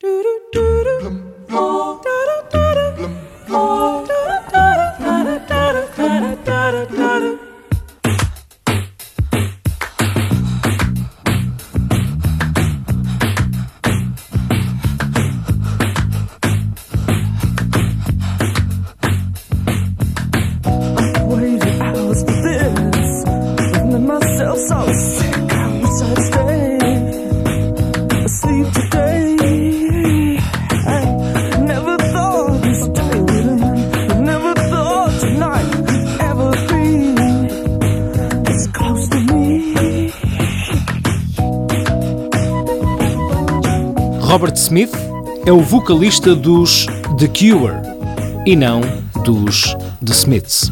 Do do do do. Robert Smith é o vocalista dos The Cure e não dos The Smiths.